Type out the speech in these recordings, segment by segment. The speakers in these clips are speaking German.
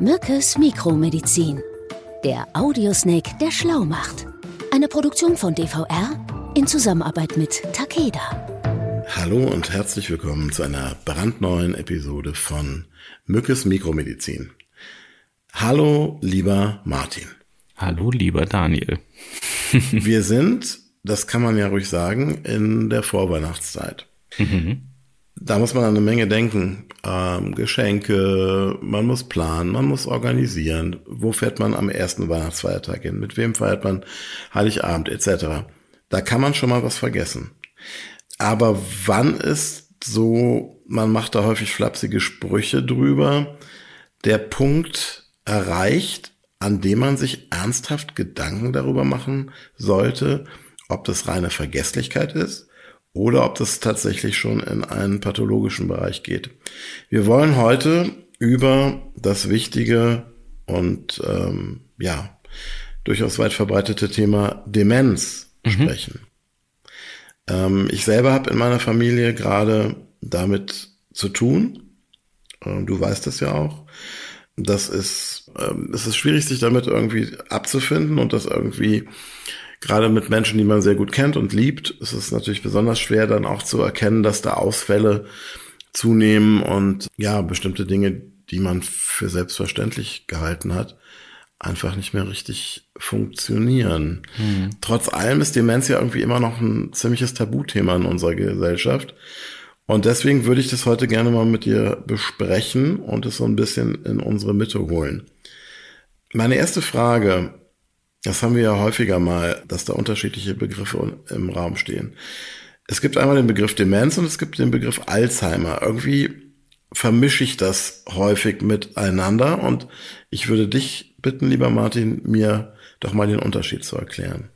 Mückes Mikromedizin. Der Audiosnake, der schlau macht. Eine Produktion von DVR in Zusammenarbeit mit Takeda. Hallo und herzlich willkommen zu einer brandneuen Episode von Mückes Mikromedizin. Hallo, lieber Martin. Hallo, lieber Daniel. Wir sind, das kann man ja ruhig sagen, in der Vorweihnachtszeit. Mhm. Da muss man an eine Menge denken. Ähm, Geschenke, man muss planen, man muss organisieren. Wo fährt man am ersten Weihnachtsfeiertag hin? Mit wem feiert man Heiligabend etc. Da kann man schon mal was vergessen. Aber wann ist so, man macht da häufig flapsige Sprüche drüber, der Punkt erreicht, an dem man sich ernsthaft Gedanken darüber machen sollte, ob das reine Vergesslichkeit ist oder ob das tatsächlich schon in einen pathologischen Bereich geht. Wir wollen heute über das wichtige und ähm, ja durchaus weit verbreitete Thema Demenz mhm. sprechen. Ähm, ich selber habe in meiner Familie gerade damit zu tun. Ähm, du weißt das ja auch. Das ist, ähm, es ist schwierig, sich damit irgendwie abzufinden und das irgendwie gerade mit Menschen, die man sehr gut kennt und liebt, ist es natürlich besonders schwer, dann auch zu erkennen, dass da Ausfälle zunehmen und ja, bestimmte Dinge, die man für selbstverständlich gehalten hat, einfach nicht mehr richtig funktionieren. Hm. Trotz allem ist Demenz ja irgendwie immer noch ein ziemliches Tabuthema in unserer Gesellschaft. Und deswegen würde ich das heute gerne mal mit dir besprechen und es so ein bisschen in unsere Mitte holen. Meine erste Frage das haben wir ja häufiger mal, dass da unterschiedliche Begriffe im Raum stehen. Es gibt einmal den Begriff Demenz und es gibt den Begriff Alzheimer. Irgendwie vermische ich das häufig miteinander und ich würde dich bitten, lieber Martin, mir doch mal den Unterschied zu erklären.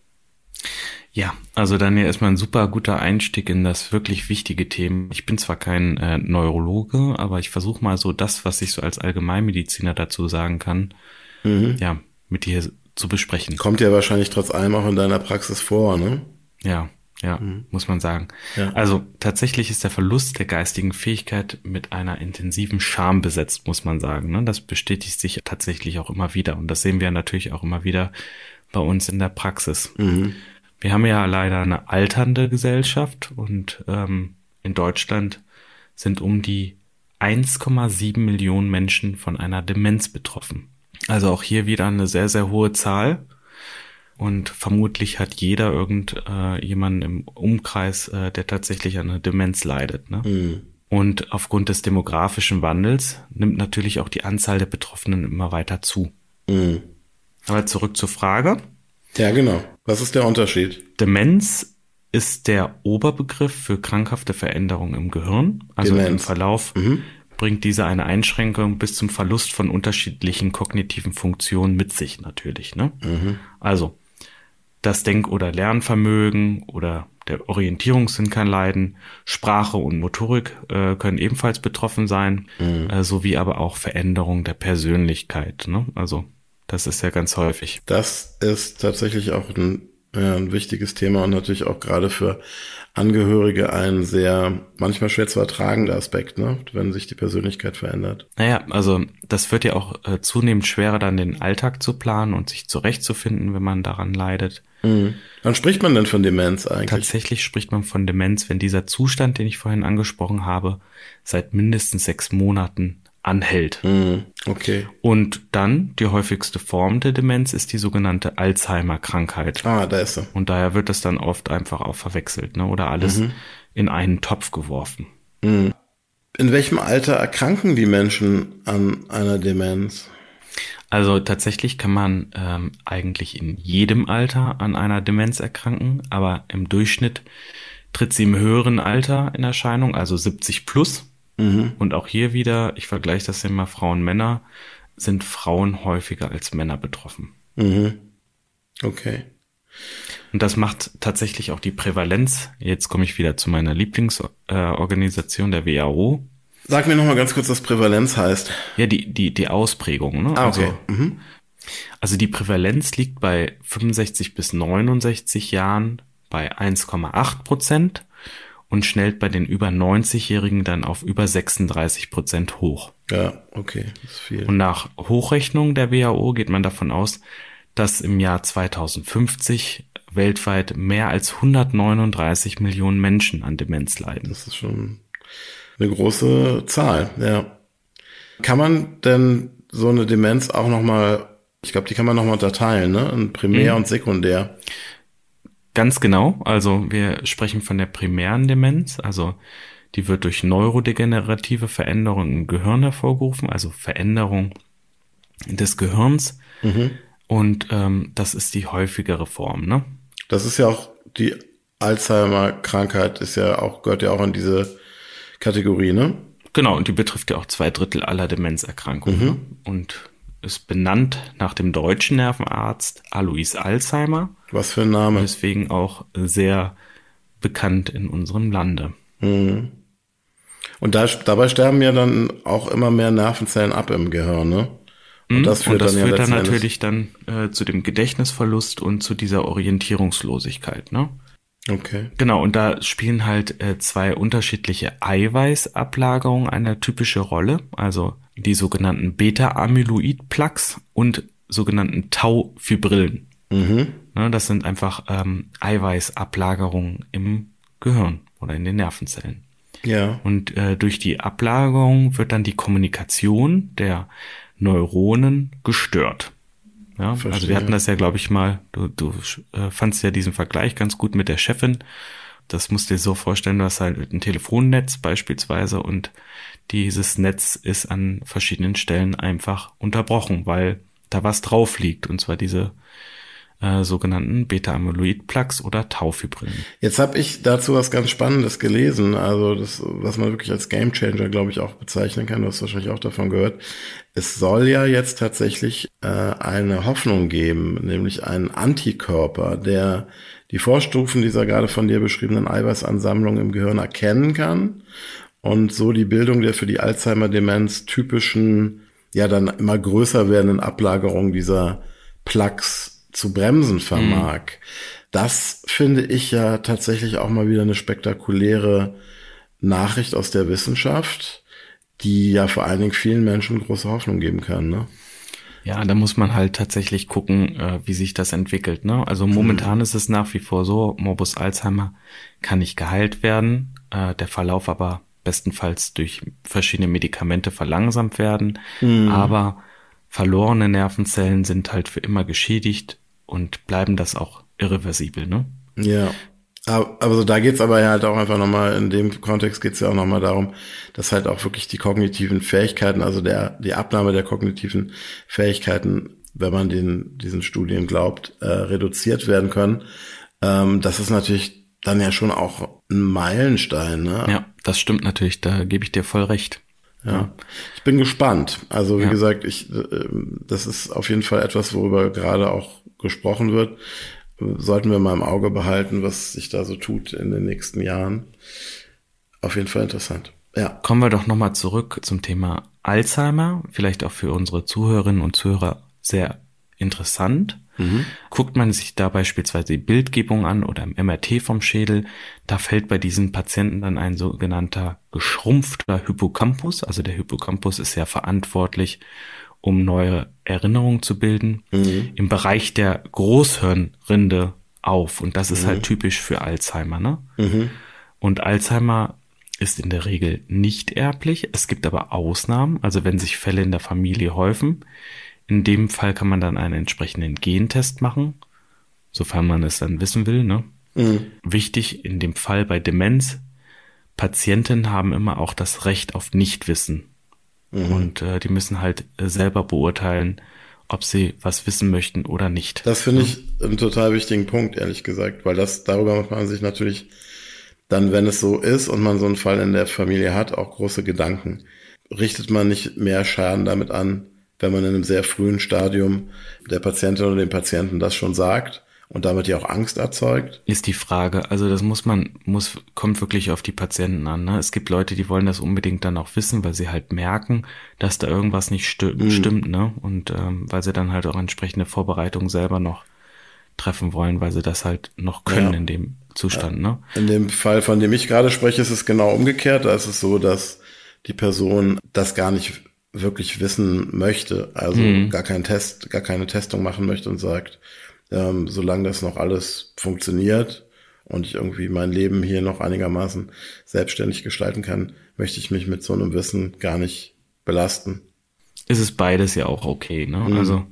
Ja, also Daniel, erstmal ein super guter Einstieg in das wirklich wichtige Thema. Ich bin zwar kein äh, Neurologe, aber ich versuche mal so das, was ich so als Allgemeinmediziner dazu sagen kann, mhm. ja, mit dir zu besprechen. Kommt ja wahrscheinlich trotz allem auch in deiner Praxis vor, ne? Ja, ja, mhm. muss man sagen. Ja. Also tatsächlich ist der Verlust der geistigen Fähigkeit mit einer intensiven Scham besetzt, muss man sagen. Ne? Das bestätigt sich tatsächlich auch immer wieder. Und das sehen wir natürlich auch immer wieder bei uns in der Praxis. Mhm. Wir haben ja leider eine alternde Gesellschaft und ähm, in Deutschland sind um die 1,7 Millionen Menschen von einer Demenz betroffen. Also auch hier wieder eine sehr, sehr hohe Zahl. Und vermutlich hat jeder irgend äh, im Umkreis, äh, der tatsächlich an einer Demenz leidet. Ne? Mhm. Und aufgrund des demografischen Wandels nimmt natürlich auch die Anzahl der Betroffenen immer weiter zu. Mhm. Aber zurück zur Frage. Ja, genau. Was ist der Unterschied? Demenz ist der Oberbegriff für krankhafte Veränderungen im Gehirn, also Demenz. im Verlauf mhm bringt diese eine Einschränkung bis zum Verlust von unterschiedlichen kognitiven Funktionen mit sich natürlich. Ne? Mhm. Also das Denk- oder Lernvermögen oder der Orientierungssinn kann leiden, Sprache und Motorik äh, können ebenfalls betroffen sein, mhm. äh, sowie aber auch Veränderung der Persönlichkeit. Ne? Also das ist ja ganz häufig. Das ist tatsächlich auch ein, ein wichtiges Thema und natürlich auch gerade für Angehörige ein sehr manchmal schwer zu ertragender Aspekt, ne? wenn sich die Persönlichkeit verändert. Naja, also das wird ja auch äh, zunehmend schwerer, dann den Alltag zu planen und sich zurechtzufinden, wenn man daran leidet. Mhm. Wann spricht man denn von Demenz eigentlich? Tatsächlich spricht man von Demenz, wenn dieser Zustand, den ich vorhin angesprochen habe, seit mindestens sechs Monaten anhält. Mhm. Okay. Und dann die häufigste Form der Demenz ist die sogenannte Alzheimer-Krankheit. Ah, da ist sie. Und daher wird das dann oft einfach auch verwechselt, ne? Oder alles mhm. in einen Topf geworfen. Mhm. In welchem Alter erkranken die Menschen an einer Demenz? Also tatsächlich kann man ähm, eigentlich in jedem Alter an einer Demenz erkranken, aber im Durchschnitt tritt sie im höheren Alter in Erscheinung, also 70 plus. Mhm. Und auch hier wieder, ich vergleiche das immer Frauen, Männer, sind Frauen häufiger als Männer betroffen. Mhm. Okay. Und das macht tatsächlich auch die Prävalenz. Jetzt komme ich wieder zu meiner Lieblingsorganisation, der WHO. Sag mir nochmal ganz kurz, was Prävalenz heißt. Ja, die, die, die Ausprägung. Ne? Ah, okay. Also, mhm. also die Prävalenz liegt bei 65 bis 69 Jahren bei 1,8 Prozent und schnellt bei den über 90-Jährigen dann auf über 36 Prozent hoch. Ja, okay, das ist viel. Und nach Hochrechnung der WHO geht man davon aus, dass im Jahr 2050 weltweit mehr als 139 Millionen Menschen an Demenz leiden. Das ist schon eine große Zahl, ja. Kann man denn so eine Demenz auch nochmal, ich glaube, die kann man nochmal unterteilen, ne? In Primär mhm. und Sekundär. Ganz genau. Also wir sprechen von der primären Demenz. Also die wird durch neurodegenerative Veränderungen im Gehirn hervorgerufen, also Veränderung des Gehirns. Mhm. Und ähm, das ist die häufigere Form. Ne? Das ist ja auch die Alzheimer-Krankheit, ist ja auch gehört ja auch in diese Kategorie, ne? Genau, und die betrifft ja auch zwei Drittel aller Demenzerkrankungen. Mhm. Ne? Und ist benannt nach dem deutschen Nervenarzt Alois Alzheimer. Was für ein Name. Deswegen auch sehr bekannt in unserem Lande. Mhm. Und da, dabei sterben ja dann auch immer mehr Nervenzellen ab im Gehirn, ne? Und mhm. das führt, und das dann, führt ja dann natürlich dann äh, zu dem Gedächtnisverlust und zu dieser Orientierungslosigkeit, ne? Okay. Genau, und da spielen halt äh, zwei unterschiedliche Eiweißablagerungen eine typische Rolle. Also die sogenannten Beta-Amyloid-Plaques und sogenannten Tau-Fibrillen. Mhm. Ne, das sind einfach ähm, Eiweißablagerungen im Gehirn oder in den Nervenzellen. Ja. Und äh, durch die Ablagerung wird dann die Kommunikation der Neuronen gestört. Ja, Verstehe. also wir hatten das ja, glaube ich, mal, du, du äh, fandst ja diesen Vergleich ganz gut mit der Chefin. Das musst du dir so vorstellen, du hast halt ein Telefonnetz beispielsweise und dieses Netz ist an verschiedenen Stellen einfach unterbrochen, weil da was drauf liegt, und zwar diese äh, sogenannten Beta-Amyloid-Plaques oder Taufibrillen. Jetzt habe ich dazu was ganz Spannendes gelesen, also das, was man wirklich als Gamechanger, glaube ich, auch bezeichnen kann. Du hast wahrscheinlich auch davon gehört. Es soll ja jetzt tatsächlich äh, eine Hoffnung geben, nämlich einen Antikörper, der die Vorstufen dieser gerade von dir beschriebenen Eiweißansammlung im Gehirn erkennen kann und so die Bildung der für die Alzheimer-Demenz typischen, ja dann immer größer werdenden Ablagerungen dieser Plaques zu bremsen vermag. Mhm. Das finde ich ja tatsächlich auch mal wieder eine spektakuläre Nachricht aus der Wissenschaft, die ja vor allen Dingen vielen Menschen große Hoffnung geben kann. Ne? Ja, da muss man halt tatsächlich gucken, äh, wie sich das entwickelt. Ne? Also momentan mhm. ist es nach wie vor so, Morbus Alzheimer kann nicht geheilt werden, äh, der Verlauf aber bestenfalls durch verschiedene Medikamente verlangsamt werden. Mhm. Aber verlorene Nervenzellen sind halt für immer geschädigt und bleiben das auch irreversibel, ne? Ja. Aber so, da geht's aber halt auch einfach nochmal, in dem Kontext geht's ja auch nochmal darum, dass halt auch wirklich die kognitiven Fähigkeiten, also der, die Abnahme der kognitiven Fähigkeiten, wenn man den, diesen Studien glaubt, äh, reduziert werden können. Ähm, das ist natürlich dann ja schon auch ein Meilenstein, ne? Ja, das stimmt natürlich, da gebe ich dir voll recht. Ja. Ich bin gespannt. Also wie ja. gesagt, ich, äh, das ist auf jeden Fall etwas, worüber gerade auch gesprochen wird. Sollten wir mal im Auge behalten, was sich da so tut in den nächsten Jahren. Auf jeden Fall interessant. Ja. Kommen wir doch nochmal zurück zum Thema Alzheimer. Vielleicht auch für unsere Zuhörerinnen und Zuhörer sehr interessant. Mhm. Guckt man sich da beispielsweise die Bildgebung an oder im MRT vom Schädel, da fällt bei diesen Patienten dann ein sogenannter geschrumpfter Hippocampus. Also der Hippocampus ist ja verantwortlich, um neue Erinnerungen zu bilden, mhm. im Bereich der Großhirnrinde auf. Und das ist halt mhm. halt typisch für Alzheimer. Ne? Mhm. Und Alzheimer ist in der Regel nicht erblich. Es gibt aber Ausnahmen, also wenn sich Fälle in der Familie häufen, in dem Fall kann man dann einen entsprechenden Gentest machen, sofern man es dann wissen will. Ne? Mhm. Wichtig in dem Fall bei Demenz, Patienten haben immer auch das Recht auf Nichtwissen. Mhm. Und äh, die müssen halt äh, selber beurteilen, ob sie was wissen möchten oder nicht. Das finde ich einen total wichtigen Punkt, ehrlich gesagt, weil das darüber macht man sich natürlich dann, wenn es so ist und man so einen Fall in der Familie hat, auch große Gedanken. Richtet man nicht mehr Schaden damit an, wenn man in einem sehr frühen Stadium der Patientin oder dem Patienten das schon sagt und damit ja auch Angst erzeugt? Ist die Frage. Also das muss man, muss, kommt wirklich auf die Patienten an. Ne? Es gibt Leute, die wollen das unbedingt dann auch wissen, weil sie halt merken, dass da irgendwas nicht sti mhm. stimmt, ne? Und ähm, weil sie dann halt auch entsprechende Vorbereitungen selber noch treffen wollen, weil sie das halt noch können ja. in dem Zustand. Ne? In dem Fall, von dem ich gerade spreche, ist es genau umgekehrt. Da ist es so, dass die Person das gar nicht wirklich wissen möchte, also mhm. gar keinen Test, gar keine Testung machen möchte und sagt, ähm, solange das noch alles funktioniert und ich irgendwie mein Leben hier noch einigermaßen selbstständig gestalten kann, möchte ich mich mit so einem Wissen gar nicht belasten. Ist es beides ja auch okay, ne? Mhm. Also,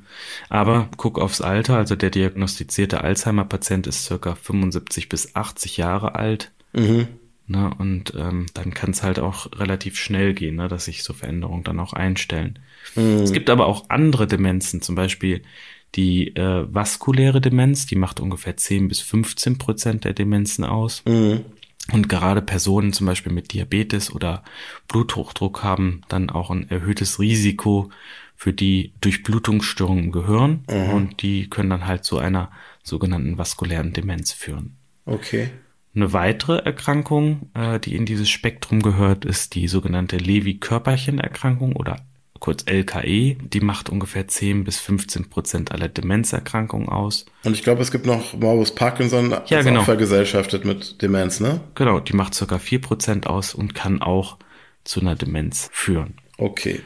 aber guck aufs Alter, also der diagnostizierte Alzheimer-Patient ist circa 75 bis 80 Jahre alt. Mhm. Ne, und ähm, dann kann es halt auch relativ schnell gehen, ne, dass sich so Veränderungen dann auch einstellen. Mhm. Es gibt aber auch andere Demenzen, zum Beispiel die äh, vaskuläre Demenz, die macht ungefähr 10 bis 15 Prozent der Demenzen aus. Mhm. Und gerade Personen zum Beispiel mit Diabetes oder Bluthochdruck haben dann auch ein erhöhtes Risiko für die Durchblutungsstörungen im Gehirn. Mhm. Und die können dann halt zu einer sogenannten vaskulären Demenz führen. Okay. Eine weitere Erkrankung, äh, die in dieses Spektrum gehört, ist die sogenannte Lewy-Körperchen-Erkrankung oder kurz LKE. Die macht ungefähr 10 bis 15 Prozent aller Demenzerkrankungen aus. Und ich glaube, es gibt noch Morbus Parkinson ja, genau. auch vergesellschaftet mit Demenz, ne? Genau, die macht circa 4 Prozent aus und kann auch zu einer Demenz führen. Okay.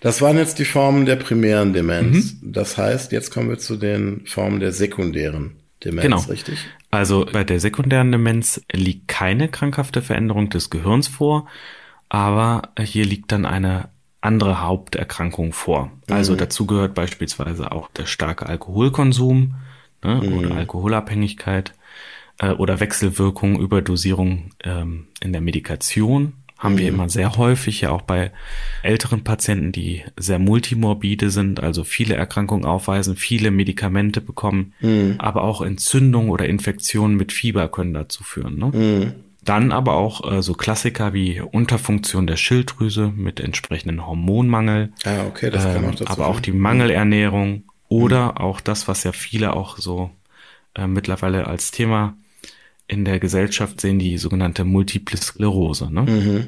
Das waren jetzt die Formen der primären Demenz. Mhm. Das heißt, jetzt kommen wir zu den Formen der sekundären Demenz, genau. richtig? Also bei der sekundären Demenz liegt keine krankhafte Veränderung des Gehirns vor, aber hier liegt dann eine andere Haupterkrankung vor. Also mhm. dazu gehört beispielsweise auch der starke Alkoholkonsum ne, mhm. oder Alkoholabhängigkeit äh, oder Wechselwirkung, Überdosierung ähm, in der Medikation haben mhm. wir immer sehr häufig, ja auch bei älteren Patienten, die sehr multimorbide sind, also viele Erkrankungen aufweisen, viele Medikamente bekommen, mhm. aber auch Entzündungen oder Infektionen mit Fieber können dazu führen. Ne? Mhm. Dann aber auch äh, so Klassiker wie Unterfunktion der Schilddrüse mit entsprechendem Hormonmangel. Ah, okay, das kann ähm, auch dazu Aber auch die Mangelernährung oder mhm. auch das, was ja viele auch so äh, mittlerweile als Thema in der Gesellschaft sehen die sogenannte Multiple Sklerose. Ne? Mhm.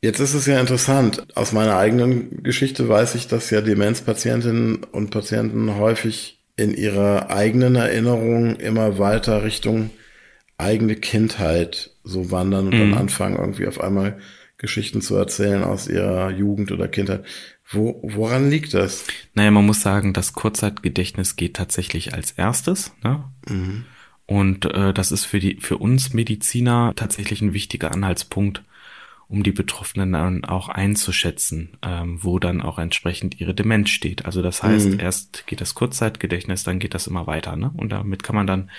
Jetzt ist es ja interessant. Aus meiner eigenen Geschichte weiß ich, dass ja Demenzpatientinnen und Patienten häufig in ihrer eigenen Erinnerung immer weiter Richtung eigene Kindheit so wandern und mhm. dann anfangen, irgendwie auf einmal Geschichten zu erzählen aus ihrer Jugend oder Kindheit. Wo, woran liegt das? Naja, man muss sagen, das Kurzzeitgedächtnis geht tatsächlich als erstes. Ne? Mhm. Und äh, das ist für die für uns Mediziner tatsächlich ein wichtiger Anhaltspunkt, um die Betroffenen dann auch einzuschätzen, ähm, wo dann auch entsprechend ihre Demenz steht. Also das heißt, mhm. erst geht das Kurzzeitgedächtnis, dann geht das immer weiter, ne? Und damit kann man dann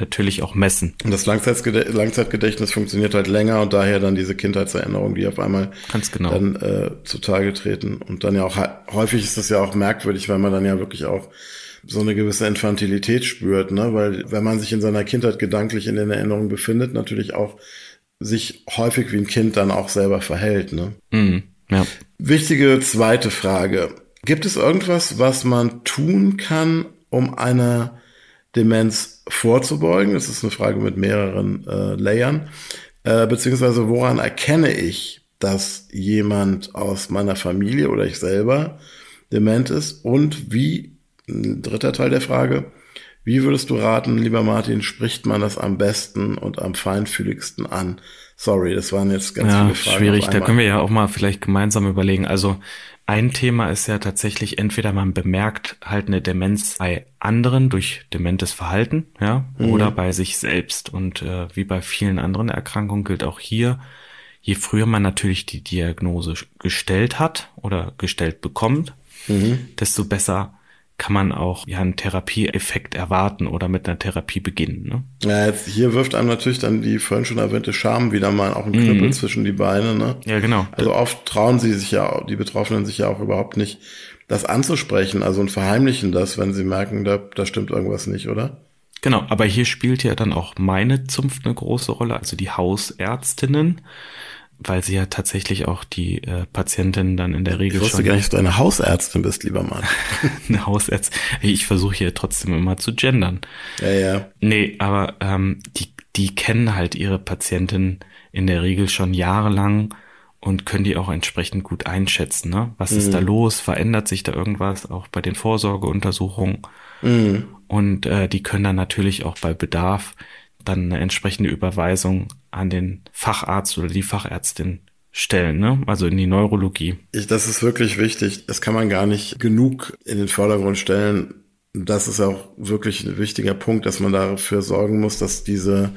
natürlich auch messen. Und das Langzeitgedächtnis, Langzeitgedächtnis funktioniert halt länger und daher dann diese Kindheitserinnerungen, die auf einmal Ganz genau. dann äh, zutage treten. Und dann ja auch häufig ist das ja auch merkwürdig, weil man dann ja wirklich auch so eine gewisse Infantilität spürt, ne? Weil wenn man sich in seiner Kindheit gedanklich in den Erinnerungen befindet, natürlich auch sich häufig wie ein Kind dann auch selber verhält, ne? Mhm, ja. Wichtige zweite Frage. Gibt es irgendwas, was man tun kann, um einer Demenz vorzubeugen? Das ist eine Frage mit mehreren äh, Layern. Äh, beziehungsweise woran erkenne ich, dass jemand aus meiner Familie oder ich selber dement ist und wie dritter Teil der Frage. Wie würdest du raten, lieber Martin, spricht man das am besten und am feinfühligsten an? Sorry, das waren jetzt ganz ja, viele Fragen. Schwierig, da können wir ja auch mal vielleicht gemeinsam überlegen. Also ein Thema ist ja tatsächlich, entweder man bemerkt halt eine Demenz bei anderen durch dementes Verhalten, ja, mhm. oder bei sich selbst. Und äh, wie bei vielen anderen Erkrankungen gilt auch hier, je früher man natürlich die Diagnose gestellt hat oder gestellt bekommt, mhm. desto besser kann man auch ja einen Therapieeffekt erwarten oder mit einer Therapie beginnen. Ne? Ja, jetzt hier wirft einem natürlich dann die vorhin schon erwähnte Scham wieder mal auch ein Knüppel mhm. zwischen die Beine. Ne? Ja, genau. Also oft trauen sie sich ja, die Betroffenen sich ja auch überhaupt nicht, das anzusprechen, also und verheimlichen das, wenn sie merken, da, da stimmt irgendwas nicht, oder? Genau, aber hier spielt ja dann auch meine Zunft eine große Rolle, also die Hausärztinnen weil sie ja tatsächlich auch die äh, Patientin dann in der Regel ich wusste schon. gar nicht, dass du eine Hausärztin bist, lieber Mann. eine Hausärztin. Ich versuche hier trotzdem immer zu gendern. Ja, ja. Nee, aber ähm, die, die kennen halt ihre Patientin in der Regel schon jahrelang und können die auch entsprechend gut einschätzen. Ne? Was mhm. ist da los? Verändert sich da irgendwas? Auch bei den Vorsorgeuntersuchungen. Mhm. Und äh, die können dann natürlich auch bei Bedarf dann eine entsprechende Überweisung an den Facharzt oder die Fachärztin stellen, ne? Also in die Neurologie. Ich, das ist wirklich wichtig. Das kann man gar nicht genug in den Vordergrund stellen. Das ist auch wirklich ein wichtiger Punkt, dass man dafür sorgen muss, dass diese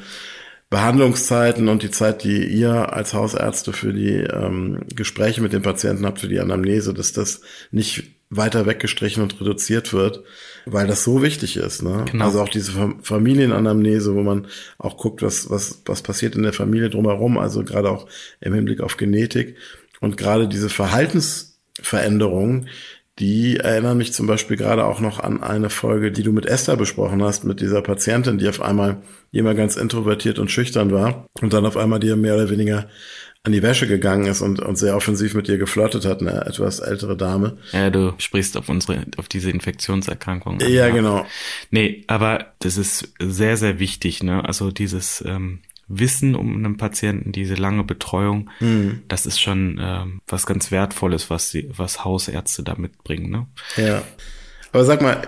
Behandlungszeiten und die Zeit, die ihr als Hausärzte für die ähm, Gespräche mit den Patienten habt, für die Anamnese, dass das nicht weiter weggestrichen und reduziert wird, weil das so wichtig ist. Ne? Genau. Also auch diese Familienanamnese, wo man auch guckt, was, was, was passiert in der Familie drumherum, also gerade auch im Hinblick auf Genetik und gerade diese Verhaltensveränderungen, die erinnern mich zum Beispiel gerade auch noch an eine Folge, die du mit Esther besprochen hast, mit dieser Patientin, die auf einmal, immer ganz introvertiert und schüchtern war und dann auf einmal dir mehr oder weniger an die Wäsche gegangen ist und, und sehr offensiv mit dir geflirtet hat, eine etwas ältere Dame. Ja, du sprichst auf unsere, auf diese Infektionserkrankung. Ja, ja, genau. Nee, aber das ist sehr, sehr wichtig, ne? Also dieses ähm, Wissen um einen Patienten, diese lange Betreuung, mhm. das ist schon ähm, was ganz Wertvolles, was sie, was Hausärzte da mitbringen. Ne? Ja. Aber sag mal,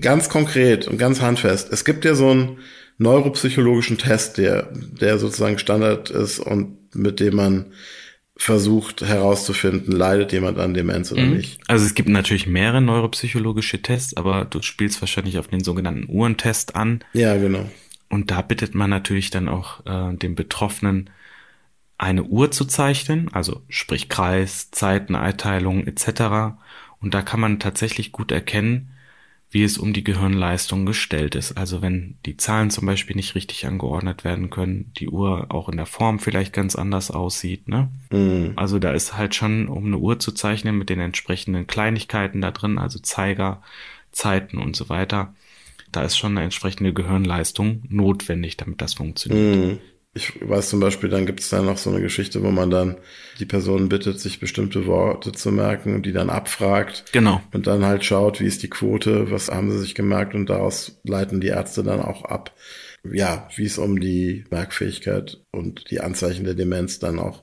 ganz konkret und ganz handfest, es gibt ja so einen neuropsychologischen Test, der, der sozusagen Standard ist und mit dem man versucht herauszufinden, leidet jemand an Demenz oder mhm. nicht. Also es gibt natürlich mehrere neuropsychologische Tests, aber du spielst wahrscheinlich auf den sogenannten Uhrentest an. Ja, genau. Und da bittet man natürlich dann auch äh, den Betroffenen, eine Uhr zu zeichnen, also sprich Kreis, Zeiten, Einteilung etc. Und da kann man tatsächlich gut erkennen, wie es um die Gehirnleistung gestellt ist. Also wenn die Zahlen zum Beispiel nicht richtig angeordnet werden können, die Uhr auch in der Form vielleicht ganz anders aussieht. Ne? Mhm. Also da ist halt schon, um eine Uhr zu zeichnen mit den entsprechenden Kleinigkeiten da drin, also Zeiger, Zeiten und so weiter, da ist schon eine entsprechende Gehirnleistung notwendig, damit das funktioniert. Mhm. Ich weiß zum Beispiel, dann gibt es da noch so eine Geschichte, wo man dann die Person bittet, sich bestimmte Worte zu merken und die dann abfragt. Genau. Und dann halt schaut, wie ist die Quote, was haben sie sich gemerkt und daraus leiten die Ärzte dann auch ab, ja, wie es um die Merkfähigkeit und die Anzeichen der Demenz dann auch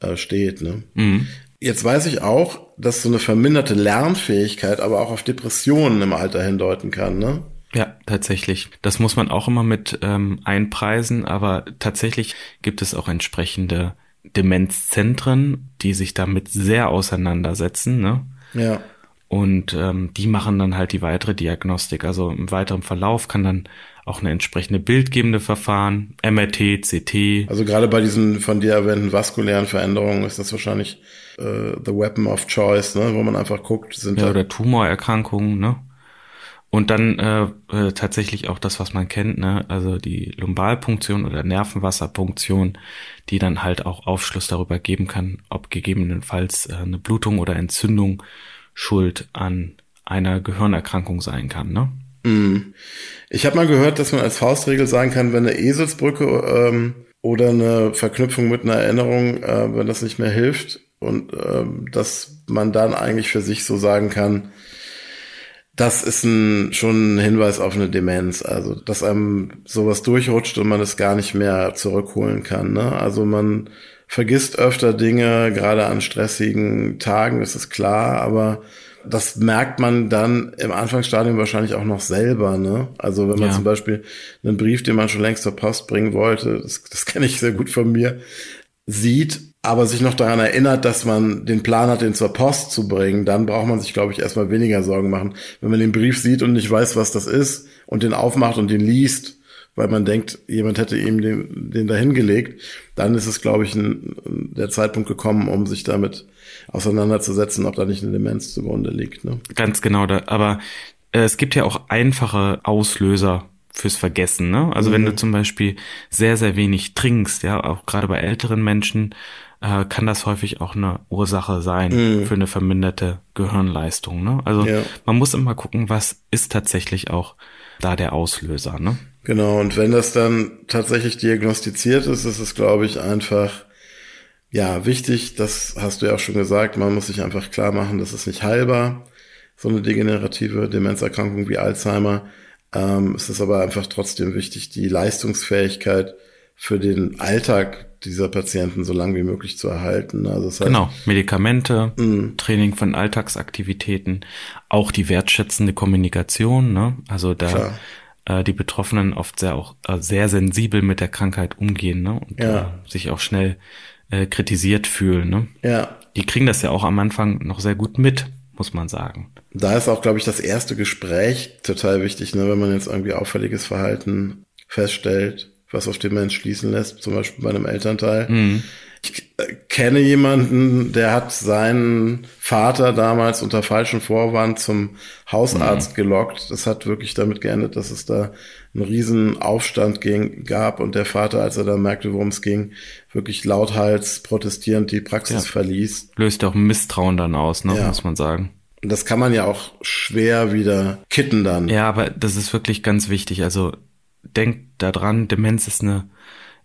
äh, steht. Ne? Mhm. Jetzt weiß ich auch, dass so eine verminderte Lernfähigkeit aber auch auf Depressionen im Alter hindeuten kann, ne? Ja, tatsächlich. Das muss man auch immer mit ähm, einpreisen, aber tatsächlich gibt es auch entsprechende Demenzzentren, die sich damit sehr auseinandersetzen. Ne? Ja. Und ähm, die machen dann halt die weitere Diagnostik. Also im weiteren Verlauf kann dann auch eine entsprechende bildgebende Verfahren, MRT, CT. Also gerade bei diesen von dir erwähnten vaskulären Veränderungen ist das wahrscheinlich äh, the weapon of choice, ne? wo man einfach guckt, sind ja, oder Tumorerkrankungen, ne? Und dann äh, äh, tatsächlich auch das, was man kennt, ne? also die Lumbalpunktion oder Nervenwasserpunktion, die dann halt auch Aufschluss darüber geben kann, ob gegebenenfalls äh, eine Blutung oder Entzündung schuld an einer Gehirnerkrankung sein kann. Ne? Mm. Ich habe mal gehört, dass man als Faustregel sagen kann, wenn eine Eselsbrücke ähm, oder eine Verknüpfung mit einer Erinnerung, äh, wenn das nicht mehr hilft, und äh, dass man dann eigentlich für sich so sagen kann, das ist ein, schon ein Hinweis auf eine Demenz. Also, dass einem sowas durchrutscht und man es gar nicht mehr zurückholen kann. Ne? Also man vergisst öfter Dinge, gerade an stressigen Tagen, das ist klar, aber das merkt man dann im Anfangsstadium wahrscheinlich auch noch selber. Ne? Also wenn man ja. zum Beispiel einen Brief, den man schon längst zur Post bringen wollte, das, das kenne ich sehr gut von mir, sieht aber sich noch daran erinnert, dass man den Plan hat, den zur Post zu bringen, dann braucht man sich, glaube ich, erstmal weniger Sorgen machen. Wenn man den Brief sieht und nicht weiß, was das ist und den aufmacht und den liest, weil man denkt, jemand hätte ihm den, den dahin gelegt, dann ist es, glaube ich, ein, der Zeitpunkt gekommen, um sich damit auseinanderzusetzen, ob da nicht eine Demenz zugrunde liegt. Ne? Ganz genau, da, aber äh, es gibt ja auch einfache Auslöser fürs Vergessen. Ne? Also mhm. wenn du mhm. zum Beispiel sehr, sehr wenig trinkst, ja, auch gerade bei älteren Menschen, äh, kann das häufig auch eine Ursache sein mhm. für eine verminderte Gehirnleistung. Ne? Also ja. man muss immer gucken, was ist tatsächlich auch da der Auslöser. Ne? Genau, und wenn das dann tatsächlich diagnostiziert ist, ist es, glaube ich, einfach ja wichtig, das hast du ja auch schon gesagt, man muss sich einfach klar machen, das ist nicht heilbar, so eine degenerative Demenzerkrankung wie Alzheimer. Ähm, es ist aber einfach trotzdem wichtig, die Leistungsfähigkeit für den Alltag dieser Patienten so lange wie möglich zu erhalten. Also das heißt, genau, Medikamente, mh. Training von Alltagsaktivitäten, auch die wertschätzende Kommunikation. Ne? Also da äh, die Betroffenen oft sehr auch äh, sehr sensibel mit der Krankheit umgehen ne? und ja. äh, sich auch schnell äh, kritisiert fühlen. Ne? Ja. Die kriegen das ja auch am Anfang noch sehr gut mit, muss man sagen. Da ist auch, glaube ich, das erste Gespräch total wichtig, ne? wenn man jetzt irgendwie auffälliges Verhalten feststellt, was auf den Mensch schließen lässt, zum Beispiel bei einem Elternteil. Mhm. Ich äh, kenne jemanden, der hat seinen Vater damals unter falschem Vorwand zum Hausarzt mhm. gelockt. Das hat wirklich damit geendet, dass es da einen riesen Aufstand ging, gab und der Vater, als er dann merkte, worum es ging, wirklich lauthals protestierend die Praxis ja. verließ. Löst auch Misstrauen dann aus, ne, ja. muss man sagen. Das kann man ja auch schwer wieder kitten dann. Ja, aber das ist wirklich ganz wichtig. Also denkt daran, Demenz ist eine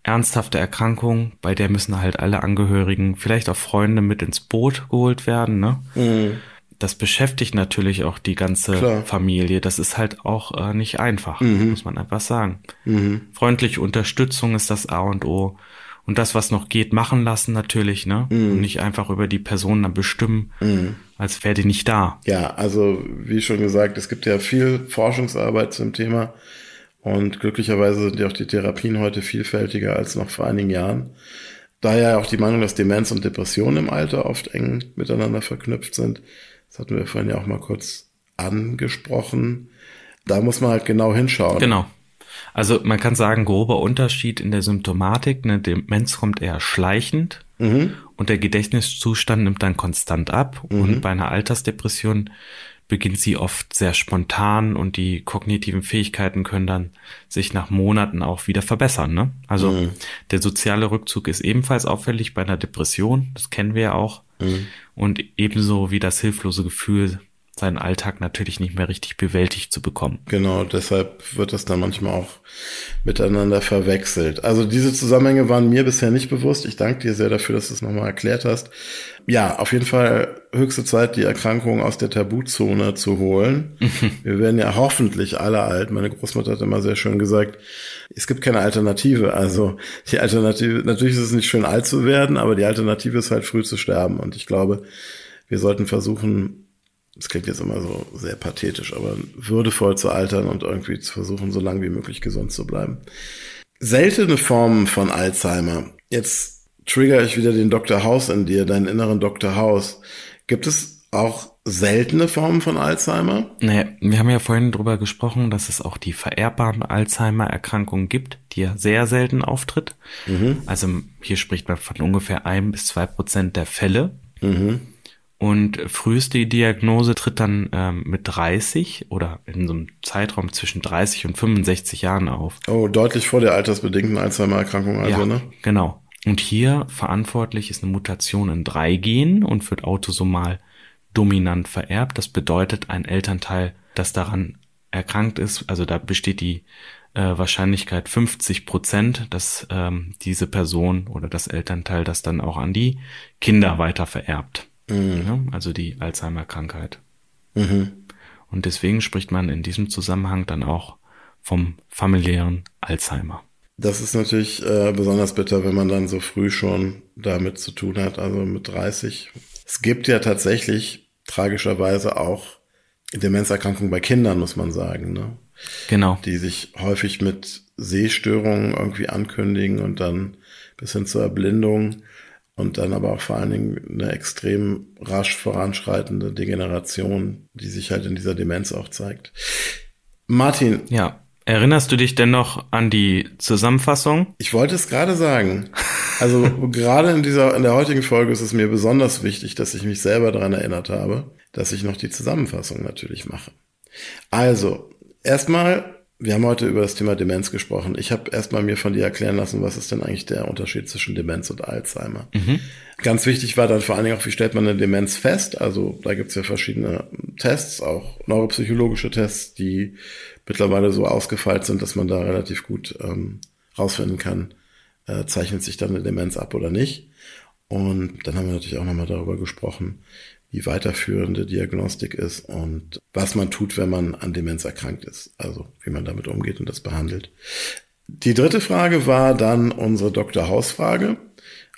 ernsthafte Erkrankung, bei der müssen halt alle Angehörigen, vielleicht auch Freunde mit ins Boot geholt werden. Ne? Mhm. Das beschäftigt natürlich auch die ganze Klar. Familie. Das ist halt auch äh, nicht einfach, mhm. muss man einfach sagen. Mhm. Freundliche Unterstützung ist das A und O. Und das, was noch geht, machen lassen natürlich, ne? Mhm. Und nicht einfach über die Person dann bestimmen, mhm. als wäre die nicht da. Ja, also wie schon gesagt, es gibt ja viel Forschungsarbeit zum Thema und glücklicherweise sind ja auch die Therapien heute vielfältiger als noch vor einigen Jahren. Daher auch die Meinung, dass Demenz und Depression im Alter oft eng miteinander verknüpft sind. Das hatten wir vorhin ja auch mal kurz angesprochen. Da muss man halt genau hinschauen. Genau. Also man kann sagen, grober Unterschied in der Symptomatik. Eine Demenz kommt eher schleichend mhm. und der Gedächtniszustand nimmt dann konstant ab. Mhm. Und bei einer Altersdepression beginnt sie oft sehr spontan und die kognitiven Fähigkeiten können dann sich nach Monaten auch wieder verbessern. Ne? Also mhm. der soziale Rückzug ist ebenfalls auffällig bei einer Depression, das kennen wir ja auch. Mhm. Und ebenso wie das hilflose Gefühl, seinen Alltag natürlich nicht mehr richtig bewältigt zu bekommen. Genau, deshalb wird das dann manchmal auch miteinander verwechselt. Also diese Zusammenhänge waren mir bisher nicht bewusst. Ich danke dir sehr dafür, dass du es nochmal erklärt hast. Ja, auf jeden Fall höchste Zeit, die Erkrankung aus der Tabuzone zu holen. Wir werden ja hoffentlich alle alt. Meine Großmutter hat immer sehr schön gesagt, es gibt keine Alternative. Also die Alternative, natürlich ist es nicht schön alt zu werden, aber die Alternative ist halt früh zu sterben. Und ich glaube, wir sollten versuchen, das klingt jetzt immer so sehr pathetisch, aber würdevoll zu altern und irgendwie zu versuchen, so lange wie möglich gesund zu bleiben. Seltene Formen von Alzheimer. Jetzt trigger ich wieder den Dr. House in dir, deinen inneren Dr. House. Gibt es auch seltene Formen von Alzheimer? Naja, wir haben ja vorhin drüber gesprochen, dass es auch die vererbbaren Alzheimer-Erkrankungen gibt, die ja sehr selten auftritt. Mhm. Also hier spricht man von ungefähr ein bis zwei Prozent der Fälle. Mhm. Und früheste Diagnose tritt dann ähm, mit 30 oder in so einem Zeitraum zwischen 30 und 65 Jahren auf. Oh, deutlich vor der altersbedingten Alzheimer-Erkrankung also, ja, ne? Genau. Und hier verantwortlich ist eine Mutation in drei Genen und wird autosomal dominant vererbt. Das bedeutet, ein Elternteil, das daran erkrankt ist, also da besteht die äh, Wahrscheinlichkeit 50 Prozent, dass ähm, diese Person oder das Elternteil das dann auch an die Kinder weiter vererbt. Mhm. Ja, also die Alzheimer-Krankheit. Mhm. Und deswegen spricht man in diesem Zusammenhang dann auch vom familiären Alzheimer. Das ist natürlich äh, besonders bitter, wenn man dann so früh schon damit zu tun hat, also mit 30. Es gibt ja tatsächlich tragischerweise auch Demenzerkrankungen bei Kindern, muss man sagen, ne? Genau. Die sich häufig mit Sehstörungen irgendwie ankündigen und dann bis hin zur Erblindung und dann aber auch vor allen Dingen eine extrem rasch voranschreitende Degeneration, die sich halt in dieser Demenz auch zeigt. Martin. Ja. Erinnerst du dich denn noch an die Zusammenfassung? Ich wollte es gerade sagen. Also gerade in dieser, in der heutigen Folge ist es mir besonders wichtig, dass ich mich selber daran erinnert habe, dass ich noch die Zusammenfassung natürlich mache. Also, erstmal wir haben heute über das Thema Demenz gesprochen. Ich habe erstmal mir von dir erklären lassen, was ist denn eigentlich der Unterschied zwischen Demenz und Alzheimer. Mhm. Ganz wichtig war dann vor allen Dingen auch, wie stellt man eine Demenz fest? Also da gibt es ja verschiedene Tests, auch neuropsychologische Tests, die mittlerweile so ausgefeilt sind, dass man da relativ gut ähm, rausfinden kann, äh, zeichnet sich dann eine Demenz ab oder nicht. Und dann haben wir natürlich auch nochmal darüber gesprochen, die weiterführende Diagnostik ist und was man tut, wenn man an Demenz erkrankt ist. Also wie man damit umgeht und das behandelt. Die dritte Frage war dann unsere Dr. Haus-Frage.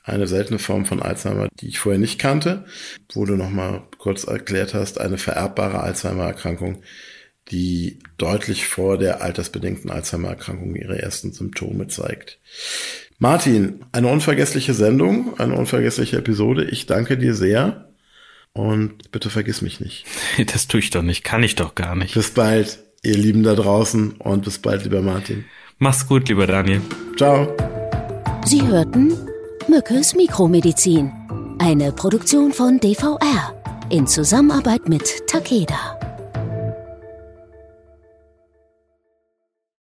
Eine seltene Form von Alzheimer, die ich vorher nicht kannte, wo du nochmal kurz erklärt hast, eine vererbbare Alzheimer-Erkrankung, die deutlich vor der altersbedingten Alzheimer-Erkrankung ihre ersten Symptome zeigt. Martin, eine unvergessliche Sendung, eine unvergessliche Episode. Ich danke dir sehr und bitte vergiss mich nicht. Das tue ich doch nicht, kann ich doch gar nicht. Bis bald, ihr Lieben da draußen und bis bald, lieber Martin. Mach's gut, lieber Daniel. Ciao. Sie hörten Mückes Mikromedizin, eine Produktion von DVR in Zusammenarbeit mit Takeda.